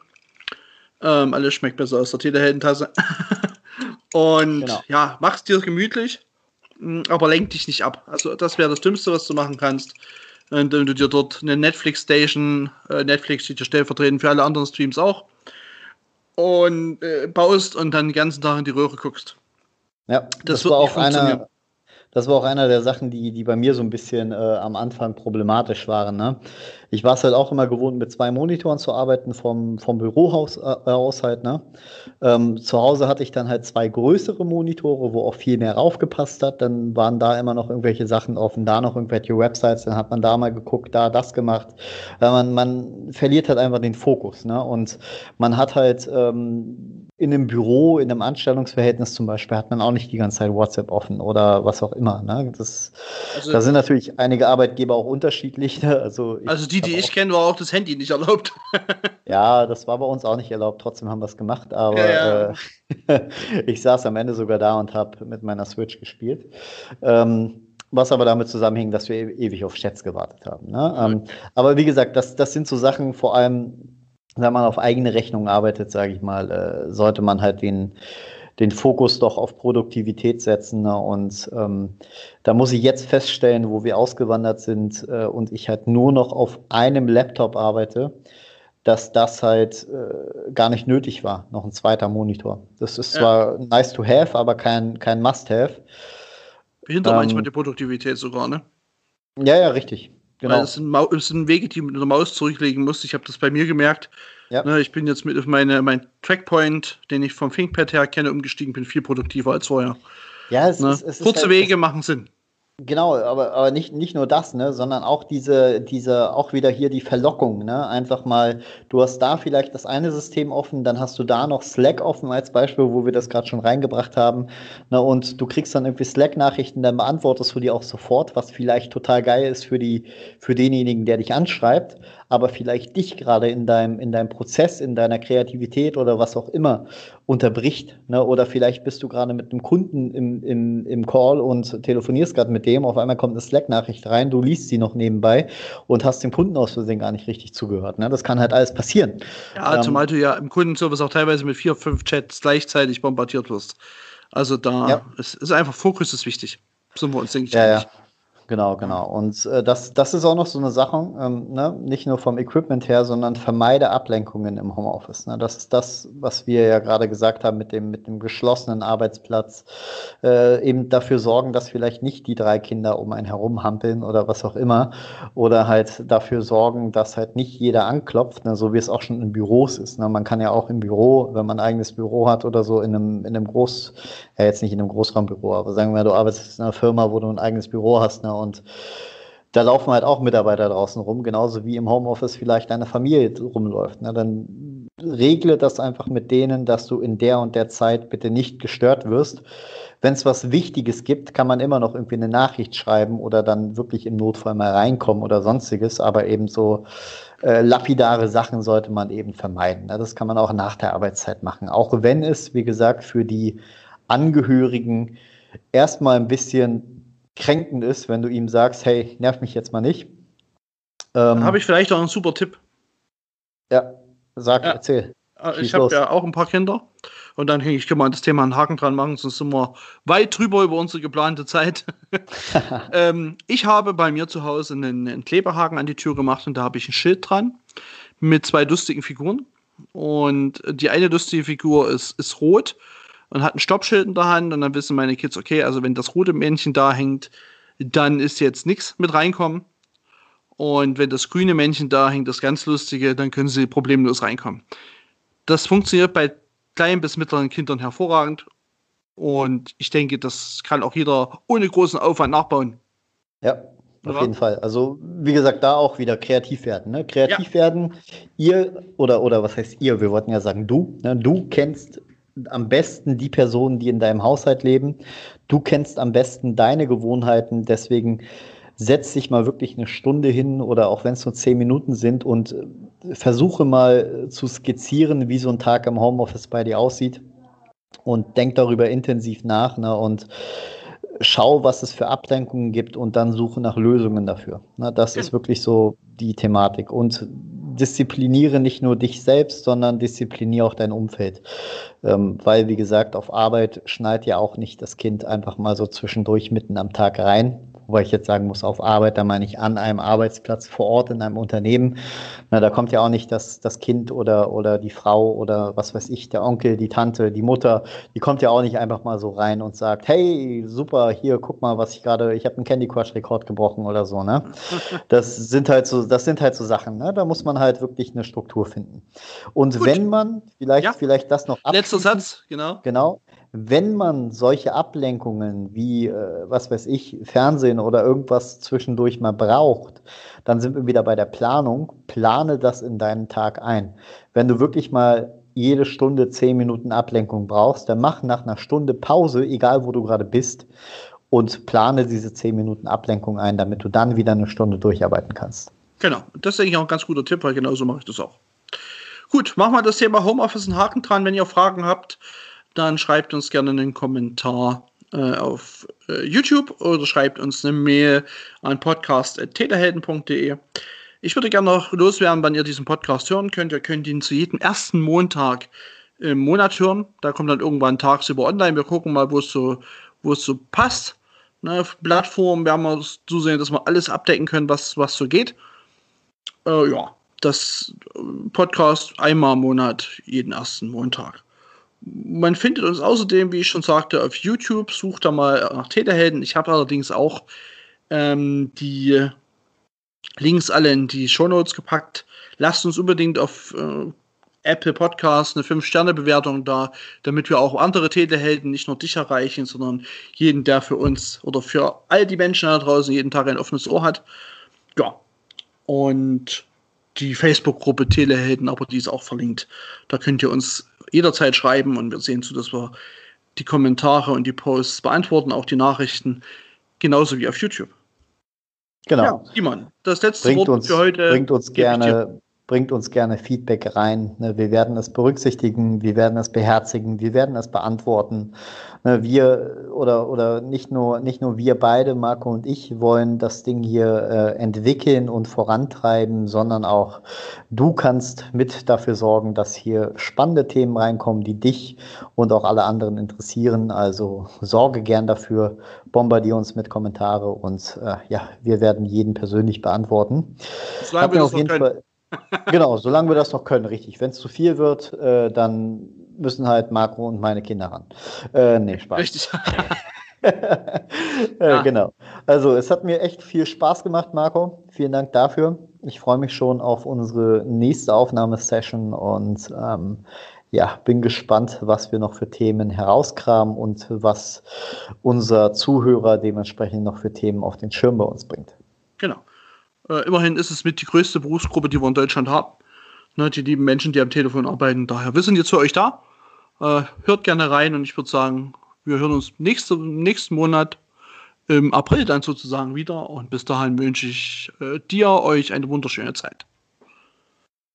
Ähm, alles schmeckt besser aus der Teleheldentasse. Und genau. ja, mach's dir gemütlich, mm, aber lenk dich nicht ab. Also das wäre das Dümmste, was du machen kannst. Wenn du dir dort eine Netflix-Station, äh, Netflix steht ja stellvertretend für alle anderen Streams auch, und äh, baust und dann den ganzen Tag in die Röhre guckst. Ja, das, das war auch einer. Das war auch einer der Sachen, die, die bei mir so ein bisschen äh, am Anfang problematisch waren. Ne? Ich war es halt auch immer gewohnt, mit zwei Monitoren zu arbeiten, vom, vom Bürohaus äh, aus halt. Ne? Ähm, zu Hause hatte ich dann halt zwei größere Monitore, wo auch viel mehr raufgepasst hat. Dann waren da immer noch irgendwelche Sachen offen, da noch irgendwelche Websites, dann hat man da mal geguckt, da das gemacht. Äh, man, man verliert halt einfach den Fokus. Ne? Und man hat halt ähm, in einem Büro, in einem Anstellungsverhältnis zum Beispiel, hat man auch nicht die ganze Zeit WhatsApp offen oder was auch immer. Ne? Das, also, da sind natürlich einige Arbeitgeber auch unterschiedlich. Ne? Also, also die, die ich kenne, war auch das Handy nicht erlaubt. ja, das war bei uns auch nicht erlaubt. Trotzdem haben wir es gemacht. Aber ja, ja. Äh, ich saß am Ende sogar da und habe mit meiner Switch gespielt. Ähm, was aber damit zusammenhing, dass wir e-, ewig auf Chats gewartet haben. Ne? Ähm, aber wie gesagt, das, das sind so Sachen, vor allem wenn man auf eigene Rechnung arbeitet, sage ich mal, äh, sollte man halt den, den Fokus doch auf Produktivität setzen. Ne? Und ähm, da muss ich jetzt feststellen, wo wir ausgewandert sind äh, und ich halt nur noch auf einem Laptop arbeite, dass das halt äh, gar nicht nötig war, noch ein zweiter Monitor. Das ist ja. zwar nice to have, aber kein, kein Must-have. Behindert ähm, manchmal die Produktivität sogar, ne? Ja, ja, richtig. Genau. Weil es sind, es sind Wege, die man mit der Maus zurücklegen muss. Ich habe das bei mir gemerkt. Ja. Ne, ich bin jetzt mit auf meine, mein Trackpoint, den ich vom ThinkPad her kenne, umgestiegen, bin viel produktiver als vorher. Ja, es, ne? ist, es Kurze ist halt, Wege machen Sinn. Genau, aber, aber nicht, nicht nur das, ne, sondern auch diese, diese, auch wieder hier die Verlockung, ne? Einfach mal, du hast da vielleicht das eine System offen, dann hast du da noch Slack offen als Beispiel, wo wir das gerade schon reingebracht haben. Ne, und du kriegst dann irgendwie Slack-Nachrichten, dann beantwortest du die auch sofort, was vielleicht total geil ist für die, für denjenigen, der dich anschreibt aber vielleicht dich gerade in deinem, in deinem Prozess, in deiner Kreativität oder was auch immer unterbricht. Ne? Oder vielleicht bist du gerade mit einem Kunden im, im, im Call und telefonierst gerade mit dem, auf einmal kommt eine Slack-Nachricht rein, du liest sie noch nebenbei und hast dem Kunden aus Versehen gar nicht richtig zugehört. Ne? Das kann halt alles passieren. Ja, ähm, zumal du ja im Kundenservice auch teilweise mit vier, fünf Chats gleichzeitig bombardiert wirst. Also da ja. ist, ist einfach Fokus ist wichtig. Sind wir uns, denke ich. Ja, ja. Genau, genau. Und äh, das, das ist auch noch so eine Sache, ähm, ne? nicht nur vom Equipment her, sondern vermeide Ablenkungen im Homeoffice. Ne? Das ist das, was wir ja gerade gesagt haben mit dem, mit dem geschlossenen Arbeitsplatz. Äh, eben dafür sorgen, dass vielleicht nicht die drei Kinder um einen herum hampeln oder was auch immer. Oder halt dafür sorgen, dass halt nicht jeder anklopft, ne? so wie es auch schon in Büros ist. Ne? Man kann ja auch im Büro, wenn man ein eigenes Büro hat oder so, in einem, in einem Groß, ja jetzt nicht in einem Großraumbüro, aber sagen wir, du arbeitest in einer Firma, wo du ein eigenes Büro hast, ne? Und da laufen halt auch Mitarbeiter draußen rum, genauso wie im Homeoffice vielleicht deine Familie rumläuft. Ne? Dann regle das einfach mit denen, dass du in der und der Zeit bitte nicht gestört wirst. Wenn es was Wichtiges gibt, kann man immer noch irgendwie eine Nachricht schreiben oder dann wirklich im Notfall mal reinkommen oder sonstiges, aber eben so äh, lapidare Sachen sollte man eben vermeiden. Ne? Das kann man auch nach der Arbeitszeit machen, auch wenn es, wie gesagt, für die Angehörigen erstmal ein bisschen kränkend ist, wenn du ihm sagst, hey, nerv mich jetzt mal nicht. Ähm, habe ich vielleicht auch einen super Tipp. Ja, sag, ja. erzähl. Äh, ich habe ja auch ein paar Kinder und dann ich kann mal das Thema einen Haken dran machen, sonst sind wir weit drüber über unsere geplante Zeit. ähm, ich habe bei mir zu Hause einen, einen Kleberhaken an die Tür gemacht und da habe ich ein Schild dran mit zwei lustigen Figuren. Und die eine lustige Figur ist, ist rot und hat ein Stoppschild in der Hand und dann wissen meine Kids, okay, also wenn das rote Männchen da hängt, dann ist jetzt nichts mit reinkommen. Und wenn das grüne Männchen da hängt, das ganz lustige, dann können sie problemlos reinkommen. Das funktioniert bei kleinen bis mittleren Kindern hervorragend. Und ich denke, das kann auch jeder ohne großen Aufwand nachbauen. Ja, auf jeden Fall. Also, wie gesagt, da auch wieder kreativ werden. Ne? Kreativ ja. werden, ihr, oder, oder was heißt ihr? Wir wollten ja sagen, du. Ne? Du kennst am besten die Personen, die in deinem Haushalt leben. Du kennst am besten deine Gewohnheiten, deswegen setz dich mal wirklich eine Stunde hin oder auch wenn es nur zehn Minuten sind und äh, versuche mal zu skizzieren, wie so ein Tag im Homeoffice bei dir aussieht und denk darüber intensiv nach ne, und schau, was es für Ablenkungen gibt und dann suche nach Lösungen dafür. Ne, das ist wirklich so die Thematik und diszipliniere nicht nur dich selbst, sondern diszipliniere auch dein Umfeld. Ähm, weil, wie gesagt, auf Arbeit schneit ja auch nicht das Kind einfach mal so zwischendurch mitten am Tag rein, Wobei ich jetzt sagen muss, auf Arbeit, da meine ich an einem Arbeitsplatz vor Ort in einem Unternehmen. Na, da kommt ja auch nicht das, das Kind oder, oder die Frau oder was weiß ich, der Onkel, die Tante, die Mutter, die kommt ja auch nicht einfach mal so rein und sagt, hey, super, hier, guck mal, was ich gerade, ich habe einen Candy Crush Rekord gebrochen oder so, ne? Das sind halt so, das sind halt so Sachen, ne? Da muss man halt wirklich eine Struktur finden. Und Gut. wenn man, vielleicht, ja. vielleicht das noch Letzter Satz, genau. Genau wenn man solche Ablenkungen wie, äh, was weiß ich, Fernsehen oder irgendwas zwischendurch mal braucht, dann sind wir wieder bei der Planung. Plane das in deinen Tag ein. Wenn du wirklich mal jede Stunde zehn Minuten Ablenkung brauchst, dann mach nach einer Stunde Pause, egal wo du gerade bist, und plane diese zehn Minuten Ablenkung ein, damit du dann wieder eine Stunde durcharbeiten kannst. Genau, das ist eigentlich auch ein ganz guter Tipp, weil genauso mache ich das auch. Gut, machen wir das Thema Homeoffice einen Haken dran. Wenn ihr Fragen habt, dann schreibt uns gerne einen Kommentar äh, auf äh, YouTube oder schreibt uns eine Mail an podcast.telehelden.de. Ich würde gerne noch loswerden, wann ihr diesen Podcast hören könnt. Ihr könnt ihn zu jedem ersten Montag im Monat hören. Da kommt dann irgendwann tagsüber online. Wir gucken mal, wo es so, wo es so passt. Ne, Plattform werden wir zusehen, dass wir alles abdecken können, was, was so geht. Äh, ja, das Podcast einmal im Monat, jeden ersten Montag. Man findet uns außerdem, wie ich schon sagte, auf YouTube. Sucht da mal nach Täterhelden. Ich habe allerdings auch ähm, die Links alle in die Shownotes gepackt. Lasst uns unbedingt auf äh, Apple Podcast eine 5-Sterne-Bewertung da, damit wir auch andere Täterhelden nicht nur dich erreichen, sondern jeden, der für uns oder für all die Menschen da draußen jeden Tag ein offenes Ohr hat. Ja. Und die Facebook-Gruppe Telehelden, aber die ist auch verlinkt. Da könnt ihr uns jederzeit schreiben und wir sehen zu, dass wir die Kommentare und die Posts beantworten, auch die Nachrichten, genauso wie auf YouTube. Genau. Ja, Simon, das letzte bringt Wort uns, für heute. Bringt uns gerne bringt uns gerne Feedback rein. Ne, wir werden es berücksichtigen, wir werden es beherzigen, wir werden es beantworten. Ne, wir oder, oder nicht, nur, nicht nur wir beide, Marco und ich, wollen das Ding hier äh, entwickeln und vorantreiben, sondern auch du kannst mit dafür sorgen, dass hier spannende Themen reinkommen, die dich und auch alle anderen interessieren. Also sorge gern dafür, bombardier uns mit Kommentare und äh, ja, wir werden jeden persönlich beantworten. Solange wir das auf jeden Fall genau, solange wir das noch können, richtig. Wenn es zu viel wird, äh, dann müssen halt Marco und meine Kinder ran. Äh, nee, Spaß. Richtig. äh, ja. Genau. Also, es hat mir echt viel Spaß gemacht, Marco. Vielen Dank dafür. Ich freue mich schon auf unsere nächste Aufnahmesession und ähm, ja, bin gespannt, was wir noch für Themen herauskramen und was unser Zuhörer dementsprechend noch für Themen auf den Schirm bei uns bringt. Genau. Äh, immerhin ist es mit die größte Berufsgruppe, die wir in Deutschland haben. Ne, die lieben Menschen, die am Telefon arbeiten. Daher, wir sind jetzt für euch da. Äh, hört gerne rein und ich würde sagen, wir hören uns nächste, nächsten Monat im April dann sozusagen wieder. Und bis dahin wünsche ich äh, dir, euch eine wunderschöne Zeit.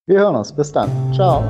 Wir hören uns. Bis dann. Ciao.